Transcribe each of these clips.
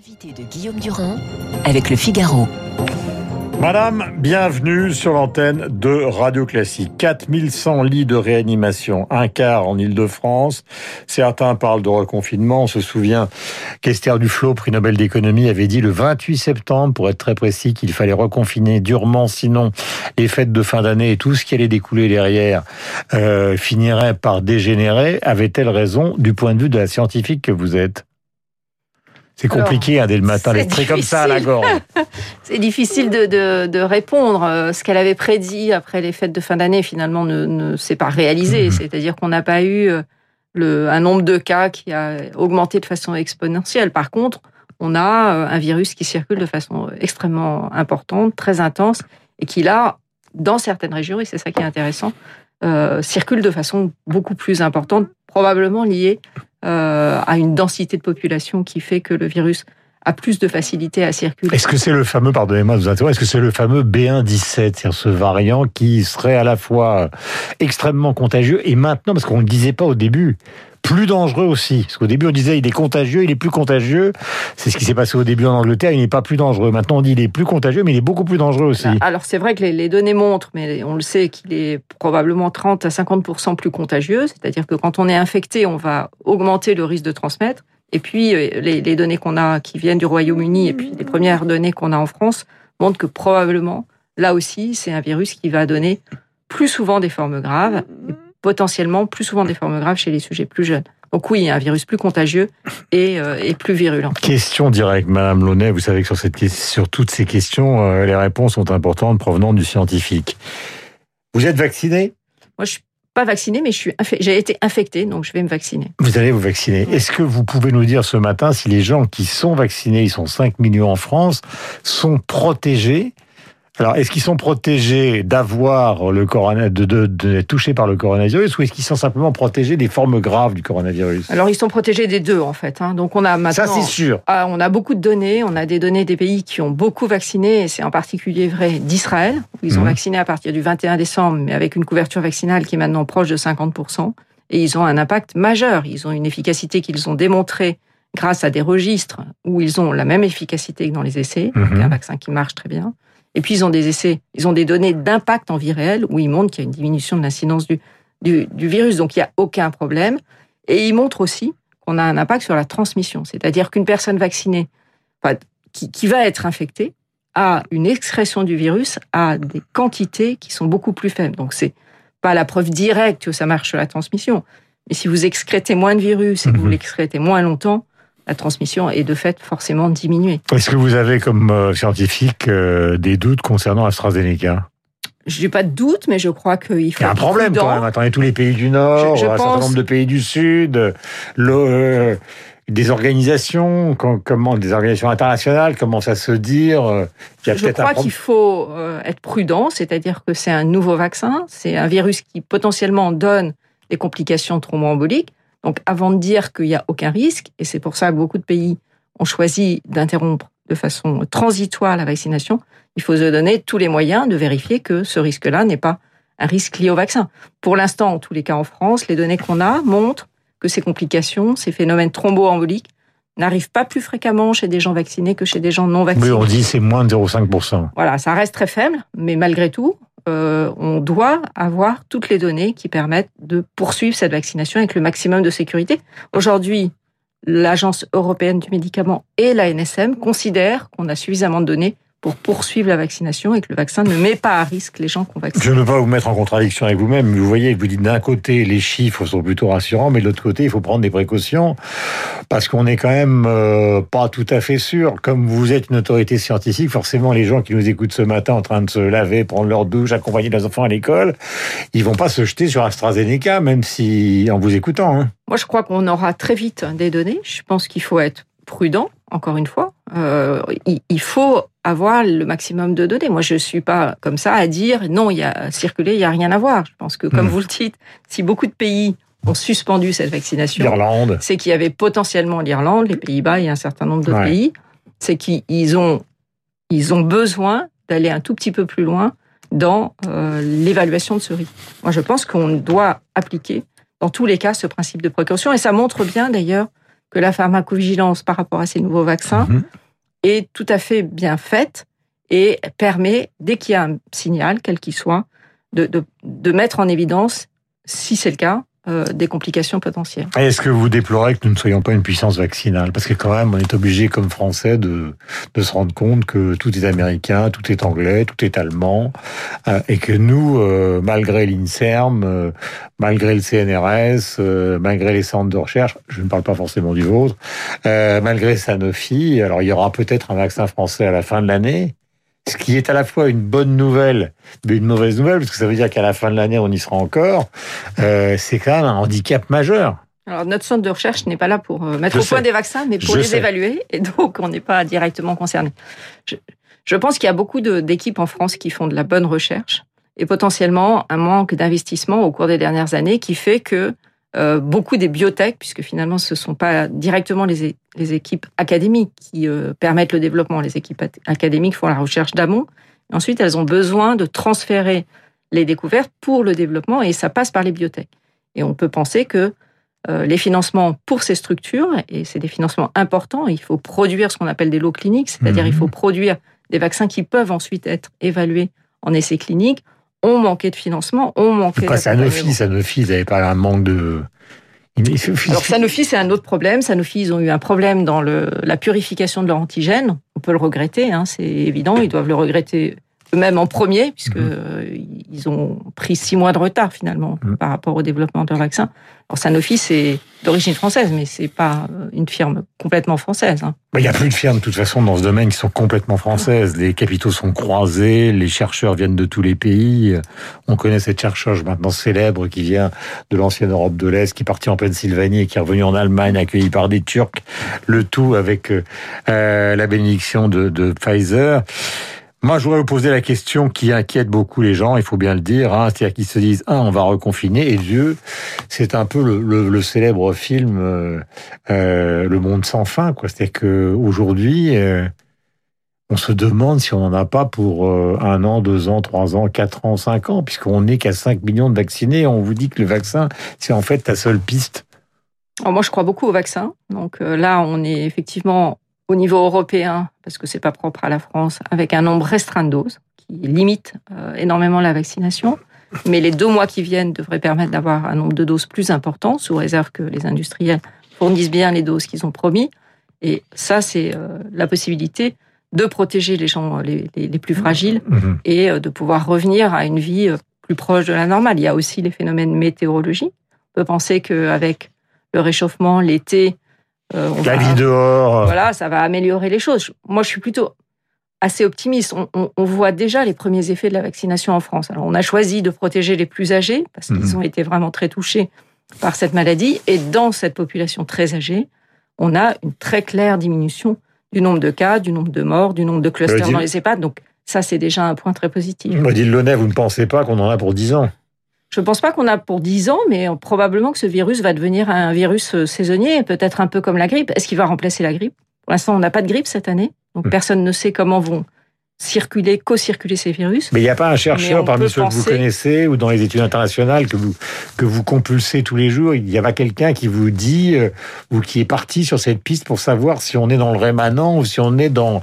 L'invité de Guillaume Durand avec le Figaro. Madame, bienvenue sur l'antenne de Radio Classique. 4100 lits de réanimation, un quart en Ile-de-France. Certains parlent de reconfinement. On se souvient qu'Esther Duflo, prix Nobel d'économie, avait dit le 28 septembre, pour être très précis, qu'il fallait reconfiner durement, sinon les fêtes de fin d'année et tout ce qui allait découler derrière euh, finirait par dégénérer. Avait-elle raison du point de vue de la scientifique que vous êtes? C'est compliqué hein, dès le matin, les comme ça à la gorge. c'est difficile de, de, de, répondre. Euh, ce qu'elle avait prédit après les fêtes de fin d'année, finalement, ne, ne s'est pas réalisé. Mhm. C'est-à-dire qu'on n'a pas eu euh, le, un nombre de cas qui a augmenté de façon exponentielle. Par contre, on a euh, un virus qui circule de façon extrêmement importante, très intense, et qui là, dans certaines régions, et c'est ça qui est intéressant, euh, circule de façon beaucoup plus importante, probablement liée euh, à une densité de population qui fait que le virus a plus de facilité à circuler. Est-ce que c'est le fameux, pardonnez-moi de vous interroger, est-ce que c'est le fameux B117, c'est-à-dire ce variant qui serait à la fois extrêmement contagieux et maintenant, parce qu'on ne le disait pas au début, plus dangereux aussi. Parce qu'au début, on disait il est contagieux, il est plus contagieux. C'est ce qui s'est passé au début en Angleterre, il n'est pas plus dangereux. Maintenant, on dit il est plus contagieux, mais il est beaucoup plus dangereux aussi. Alors, c'est vrai que les, données montrent, mais on le sait, qu'il est probablement 30 à 50 plus contagieux. C'est-à-dire que quand on est infecté, on va augmenter le risque de transmettre. Et puis, euh, les données qu'on a qui viennent du Royaume-Uni et puis les premières données qu'on a en France montrent que probablement, là aussi, c'est un virus qui va donner plus souvent des formes graves potentiellement plus souvent des formes graves chez les sujets plus jeunes. Donc oui, un virus plus contagieux et, euh, et plus virulent. Question directe, Madame Launay. Vous savez que sur, cette, sur toutes ces questions, euh, les réponses sont importantes provenant du scientifique. Vous êtes vacciné? Moi, je suis pas vacciné, mais j'ai été infecté, donc je vais me vacciner. Vous allez vous vacciner. Est-ce que vous pouvez nous dire ce matin si les gens qui sont vaccinés, ils sont 5 millions en France, sont protégés alors, est-ce qu'ils sont protégés d'avoir le coronavirus, de, de, touchés par le coronavirus, ou est-ce qu'ils sont simplement protégés des formes graves du coronavirus? Alors, ils sont protégés des deux, en fait. Hein. Donc, on a maintenant. Ça, c'est sûr. Ah, on a beaucoup de données. On a des données des pays qui ont beaucoup vacciné, et c'est en particulier vrai d'Israël, où ils ont mhm. vacciné à partir du 21 décembre, mais avec une couverture vaccinale qui est maintenant proche de 50%. Et ils ont un impact majeur. Ils ont une efficacité qu'ils ont démontrée grâce à des registres où ils ont la même efficacité que dans les essais, mhm. un vaccin qui marche très bien. Et puis, ils ont des essais, ils ont des données d'impact en vie réelle où ils montrent qu'il y a une diminution de l'incidence du, du, virus, donc il n'y a aucun problème. Et ils montrent aussi qu'on a un impact sur la transmission, c'est-à-dire qu'une personne vaccinée qui, qui va être infectée a une excrétion du virus à des quantités qui sont beaucoup plus faibles. Donc, c'est pas la preuve directe que ça marche sur la transmission. Mais si vous excrétez moins de virus et que vous mhm. l'excrétez moins longtemps, la transmission est de fait forcément diminuée. Est-ce que vous avez comme euh, scientifique euh, des doutes concernant AstraZeneca? Je n'ai pas de doute, mais je crois qu'il faut. Il y a un problème quand même. Attendez, tous les pays du Nord, un certain nombre de pays du Sud, le, euh, des organisations, comment, des organisations internationales commencent à se dire. Il y a je crois qu'il faut être prudent, c'est-à-dire que c'est un nouveau vaccin, c'est un virus qui potentiellement donne des complications thromboemboliques. Donc avant de dire qu'il n'y a aucun risque, et c'est pour ça que beaucoup de pays ont choisi d'interrompre de façon transitoire la vaccination, il faut se donner tous les moyens de vérifier que ce risque-là n'est pas un risque lié au vaccin. Pour l'instant, en tous les cas en France, les données qu'on a montrent que ces complications, ces phénomènes thromboemboliques n'arrivent pas plus fréquemment chez des gens vaccinés que chez des gens non vaccinés. Oui, on dit c'est moins de 0,5%. Voilà, ça reste très faible, mais malgré tout, euh, on doit avoir toutes les données qui permettent de poursuivre cette vaccination avec le maximum de sécurité. Aujourd'hui, l'Agence européenne du médicament et la NSM considèrent qu'on a suffisamment de données pour poursuivre la vaccination et que le vaccin ne met pas à risque les gens qu'on vaccine. Je ne veux pas vous mettre en contradiction avec vous-même, mais vous voyez, vous dites d'un côté, les chiffres sont plutôt rassurants, mais de l'autre côté, il faut prendre des précautions, parce qu'on n'est quand même euh, pas tout à fait sûr. Comme vous êtes une autorité scientifique, forcément, les gens qui nous écoutent ce matin en train de se laver, prendre leur douche, accompagner leurs enfants à l'école, ils vont pas se jeter sur AstraZeneca, même si, en vous écoutant. Hein. Moi, je crois qu'on aura très vite des données. Je pense qu'il faut être prudent, encore une fois. Euh, il faut avoir le maximum de données. Moi, je suis pas comme ça à dire non, il y a circulé, il y a rien à voir. Je pense que, comme hmm. vous le dites, si beaucoup de pays ont suspendu cette vaccination, c'est qu'il y avait potentiellement l'Irlande, les Pays-Bas et un certain nombre d'autres pays, c'est qu'ils ont ils ont besoin d'aller un tout petit peu plus loin dans euh, l'évaluation de ce risque. Moi, je pense qu'on doit appliquer dans tous les cas ce principe de précaution et ça montre bien d'ailleurs que la pharmacovigilance par rapport à ces nouveaux vaccins Mhm. est tout à fait bien faite et permet, dès qu'il y a un signal, quel qu'il soit, de, de, de mettre en évidence, si c'est le cas, euh, des complications potentielles. Est-ce que vous déplorez que nous ne soyons pas une puissance vaccinale? Parce que quand même, on est obligé, comme Français, de, de se rendre compte que tout est américain, tout est anglais, tout est allemand, euh, et que nous, euh, malgré l'INSERM, euh, malgré le CNRS, euh, malgré les centres de recherche, je ne parle pas forcément du vôtre, malgré Sanofi, alors il y aura peut-être un vaccin français à la fin de l'année, ce qui est à la fois une bonne nouvelle, mais une mauvaise nouvelle, parce que ça veut dire qu'à la fin de l'année, on y sera encore. Euh, c'est quand même un handicap majeur. Alors, notre centre de recherche n'est pas là pour euh, mettre Je au point des vaccins, mais pour Je les sais. évaluer, et donc on n'est pas directement concerné. Je, je pense qu'il y a beaucoup d'équipes en France qui font de la bonne recherche, et potentiellement un manque d'investissement au cours des dernières années qui fait que euh, beaucoup des biotech, puisque finalement ce ne sont pas directement les, les équipes académiques qui euh, permettent le développement, les équipes académiques font la recherche d'amont, ensuite elles ont besoin de transférer les découvertes pour le développement, et ça passe par les biotech. Et on peut penser que euh, les financements pour ces structures, et c'est des financements importants, il faut produire ce qu'on appelle des lots cliniques, c'est-à-dire Mhm. il faut produire des vaccins qui peuvent ensuite être évalués en essais cliniques, ont manqué de financement, ont manqué Pas Sanofi. Sanofi, ils n'avaient pas un manque de. Alors Sanofi, c'est un autre problème. Sanofi, ils ont eu un problème dans le, la purification de leur antigène. On peut le regretter, hein, c'est évident. Ils doivent le regretter eux-mêmes en premier, puisque euh, ils ont pris six mois de retard finalement Mhm. par rapport au développement de leur vaccin. Alors Sanofi, c'est d'origine française, mais c'est pas euh, une firme complètement française. hein. Il n'y a plus de firmes, de toute façon, dans ce domaine qui sont complètement françaises. Les capitaux sont croisés, les chercheurs viennent de tous les pays. On connaît cette chercheuse maintenant célèbre qui vient de l'ancienne Europe de l'Est, qui est partie en Pennsylvanie et qui est revenue en Allemagne, accueillie par des Turcs. Le tout avec euh, euh, la bénédiction de, de Pfizer. Moi, je voudrais vous poser la question qui inquiète beaucoup les gens, il faut bien le dire. Hein, C'est-à-dire qu'ils se disent, un, on va reconfiner, et deux, c'est un peu le, célèbre film euh, euh, Le Monde sans fin. quoi. C'est-à-dire qu'aujourd'hui, euh, on se demande si on n'en a pas pour un an, deux ans, trois ans, quatre ans, cinq ans, puisqu'on n'est qu'à 5 millions de vaccinés. On vous dit que le vaccin, c'est en fait ta seule piste. Alors moi, je crois beaucoup au vaccin. Donc là, on est effectivement au niveau européen, parce que c'est pas propre à la France, avec un nombre restreint de doses qui limite euh, énormément la vaccination. Mais les deux mois qui viennent devraient permettre d'avoir un nombre de doses plus important, sous réserve que les industriels fournissent bien les doses qu'ils ont promis. Et ça, c'est euh, la possibilité de protéger les gens les, les- les plus fragiles Mhm. et euh, de pouvoir revenir à une vie plus proche de la normale. Il y a aussi les phénomènes météorologiques. On peut penser qu'avec le réchauffement, l'été, on La va- vie dehors. voilà, ça va améliorer les choses. Moi, je suis plutôt assez optimiste. On, on- on voit déjà les premiers effets de la vaccination en France. Alors, on a choisi de protéger les plus âgés parce qu'ils Mhm. ont été vraiment très touchés par cette maladie. Et dans cette population très âgée, on a une très claire diminution du nombre de cas, du nombre de morts, du nombre de clusters dans les EHPAD. Donc, ça, c'est déjà un point très positif. Odile Launay, vous ne pensez pas qu'on en a pour 10 ans? Je ne pense pas qu'on a pour 10 ans, mais probablement que ce virus va devenir un virus euh, saisonnier, peut-être un peu comme la grippe. Est-ce qu'il va remplacer la grippe? Pour l'instant, on n'a pas de grippe cette année, donc Hmm. personne ne sait comment vont circuler, co-circuler ces virus. Mais il n'y a pas un chercheur parmi ceux que vous connaissez ou dans les études internationales que vous, que vous compulsez tous les jours. Il n'y a pas quelqu'un qui vous dit euh, ou qui est parti sur cette piste pour savoir si on est dans le rémanent ou si on est dans,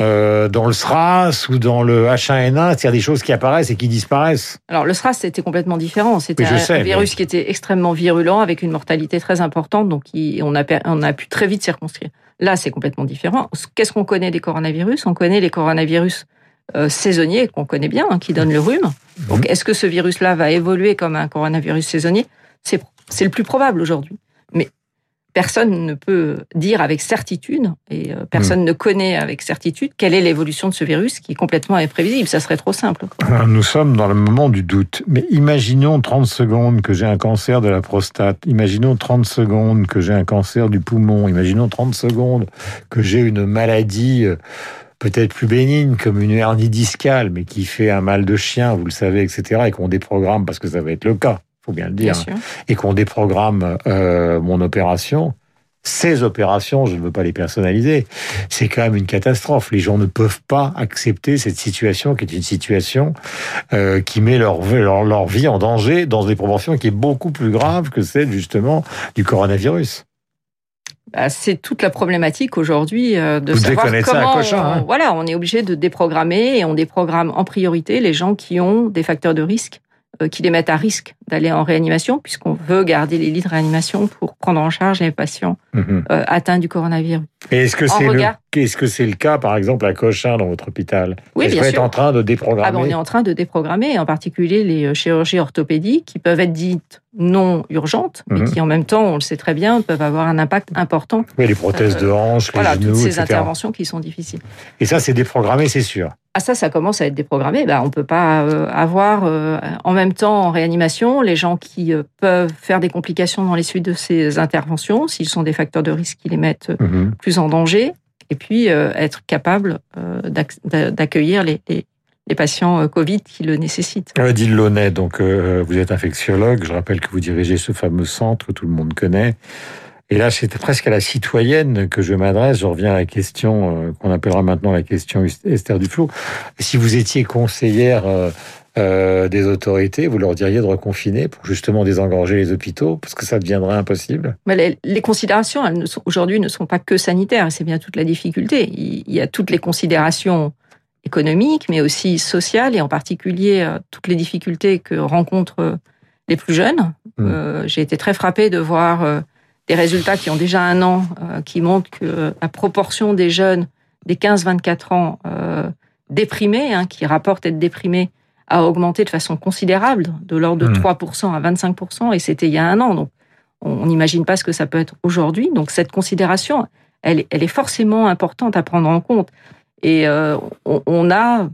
euh, dans le SRAS ou dans le H1N1. C'est-à-dire des choses qui apparaissent et qui disparaissent. Alors le SRAS, c'était complètement différent. C'était Oui, un, sais, un mais- virus qui était extrêmement virulent, avec une mortalité très importante, donc on, a, per- on a pu très vite circonscrire. Là, c'est complètement différent. Qu'est-ce qu'on connaît des coronavirus? On connaît les coronavirus euh, saisonniers, qu'on connaît bien, hein, qui donnent le rhume. Donc, est-ce que ce virus-là va évoluer comme un coronavirus saisonnier? C'est c'est le plus probable aujourd'hui. Mais personne ne peut dire avec certitude, et euh, personne ne connaît avec certitude, quelle est l'évolution de ce virus qui est complètement imprévisible. Ça serait trop simple. quoi. Nous sommes dans le moment du doute. Mais imaginons 30 secondes que j'ai un cancer de la prostate. Imaginons 30 secondes que j'ai un cancer du poumon. Imaginons 30 secondes que j'ai une maladie euh, peut-être plus bénigne comme une hernie discale, mais qui fait un mal de chien, vous le savez, etc. Et qu'on déprogramme, parce que ça va être le cas, faut bien le dire, sûr. et qu'on déprogramme euh, mon opération. Ces opérations, je ne veux pas les personnaliser, c'est quand même une catastrophe. Les gens ne peuvent pas accepter cette situation qui est une situation euh, qui met leur, leur, leur vie en danger dans des proportions qui est beaucoup plus grave que celle justement du coronavirus. bah, c'est toute la problématique aujourd'hui euh, de Vous savoir comment. Cochin, hein. on- voilà, on est obligé de déprogrammer et on déprogramme en priorité les gens qui ont des facteurs de risque, qui les mettent à risque d'aller en réanimation, puisqu'on veut garder les lits de réanimation pour prendre en charge les patients Mhm. euh, atteints du coronavirus. Et est-ce que c'est regard. Est-ce que c'est le cas, par exemple, à Cochin, dans votre hôpital Oui, Est-ce bien qu'on est sûr. en train de Ah ben, déprogrammer on est en train de déprogrammer, en particulier les euh, chirurgies orthopédiques qui peuvent être dites non urgentes, mais Mhm. qui en même temps, on le sait très bien, peuvent avoir un impact important. Oui, les prothèses Euh, de hanches, les genoux, toutes ces etc. interventions qui sont difficiles. Et ça, c'est déprogrammé, c'est sûr. Ah ça, ça commence à être déprogrammé. Ben, on peut pas euh, avoir euh, en même temps en réanimation les gens qui euh, peuvent faire des complications dans les suites de ces interventions, s'ils sont des facteurs de risque qui les mettent Mhm. plus en danger, et puis euh, être capable euh, d'ac- d'a- d'accueillir les, patients euh, Covid qui le nécessitent. Odile Launay, donc vous êtes infectiologue. Je rappelle que vous dirigez ce fameux centre que tout le monde connaît. Et là, c'est presque à la citoyenne que je m'adresse. Je reviens à la question qu'on appellera maintenant la question Esther Duflo. Si vous étiez conseillère euh, des autorités, vous leur diriez de reconfiner pour justement désengorger les hôpitaux, parce que ça deviendrait impossible. Mais les, les considérations, elles aujourd'hui, ne sont pas que sanitaires, c'est bien toute la difficulté. Il, il y a toutes les considérations économiques, mais aussi sociales, et en particulier euh, toutes les difficultés que rencontrent euh, les plus jeunes. Mm. Euh, J'ai été très frappée de voir des résultats qui ont déjà un an, qui montrent que la proportion des jeunes des 15-24 ans déprimés, hein, qui rapportent être déprimés, a augmenté de façon considérable, de l'ordre de Mm. 3% à 25%, et c'était il y a un an. Donc, on n'imagine pas ce que ça peut être aujourd'hui. Donc cette considération, elle, est- elle est forcément importante à prendre en compte. Et euh, on, on a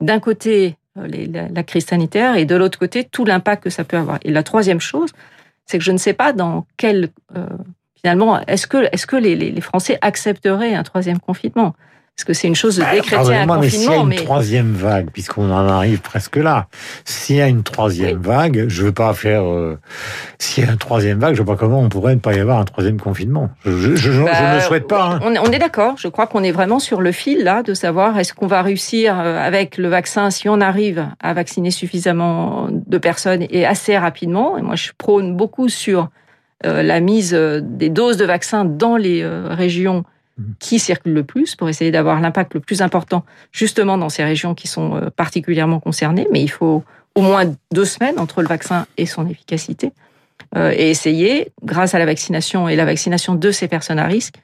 d'un côté euh, les- la, la crise sanitaire et de l'autre côté tout l'impact que ça peut avoir. Et la troisième chose, c'est que je ne sais pas dans quel euh, finalement est-ce que est-ce que les, les- les Français accepteraient un troisième confinement? Parce que c'est une chose de décréter un Pardonnez-moi, mais s'il y a confinement, une mais troisième vague, puisqu'on en arrive presque là, s'il y a une troisième vague, je veux pas faire. euh, s'il y a une troisième vague, je vois pas comment on pourrait ne pas y avoir un troisième confinement. Je, je, je- je Bah, ne le souhaite pas. hein. On est, on est d'accord. Je crois qu'on est vraiment sur le fil là de savoir est-ce qu'on va réussir euh, avec le vaccin si on arrive à vacciner suffisamment de personnes et assez rapidement. Et moi, je prône beaucoup sur euh, la mise des doses de vaccins dans les euh, régions qui circulent le plus pour essayer d'avoir l'impact le plus important justement dans ces régions qui sont euh, particulièrement concernées. Mais il faut au moins deux semaines entre le vaccin et son efficacité euh, et essayer, grâce à la vaccination et la vaccination de ces personnes à risque,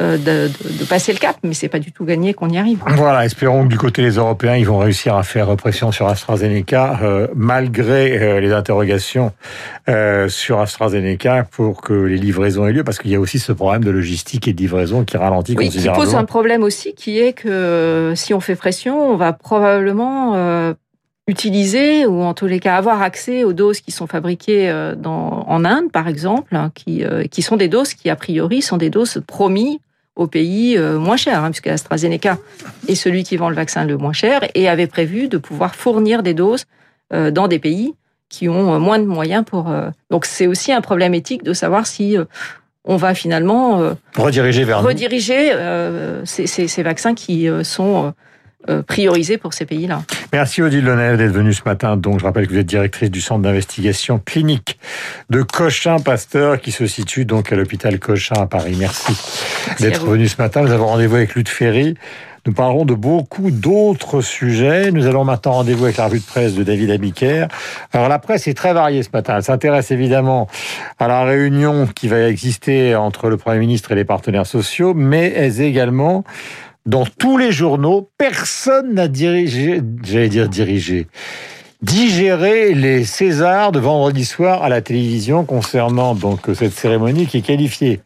de, de- passer le cap. Mais c'est pas du tout gagné qu'on y arrive. Voilà, espérons que du côté des Européens, ils vont réussir à faire pression sur AstraZeneca, euh, malgré euh, les interrogations euh, sur AstraZeneca, pour que les livraisons aient lieu, parce qu'il y a aussi ce problème de logistique et de livraison qui ralentit Oui, qui pose considérablement. un problème aussi, qui est que euh, si on fait pression, on va probablement euh, utiliser ou en tous les cas avoir accès aux doses qui sont fabriquées euh, dans, en Inde, par exemple, hein, qui, euh, qui sont des doses qui a priori sont des doses promises aux pays euh, moins chers, hein, puisque AstraZeneca est celui qui vend le vaccin le moins cher et avait prévu de pouvoir fournir des doses euh, dans des pays qui ont euh, moins de moyens pour. euh, Donc c'est aussi un problème éthique de savoir si on va finalement Rediriger vers rediriger ces, ces- ces vaccins qui sont euh, priorisés pour ces pays-là. Merci Odile Lenel d'être venue ce matin. Donc, je rappelle que vous êtes directrice du centre d'investigation clinique de Cochin-Pasteur qui se situe donc à l'hôpital Cochin à Paris. Merci, d'être vous. venu ce matin. Nous avons rendez-vous avec Luc Ferry. Nous parlerons de beaucoup d'autres sujets. Nous allons maintenant rendez-vous avec la revue de presse de David Abiker. Alors la presse est très variée ce matin. Elle s'intéresse évidemment à la réunion qui va exister entre le Premier ministre et les partenaires sociaux, mais elle est également dans tous les journaux, personne n'a dirigé, j'allais dire dirigé, digéré les Césars de vendredi soir à la télévision concernant donc cette cérémonie qui est qualifiée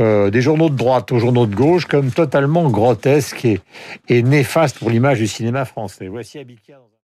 euh, des journaux de droite aux journaux de gauche comme totalement grotesque et, néfaste pour l'image du cinéma français. Voici un-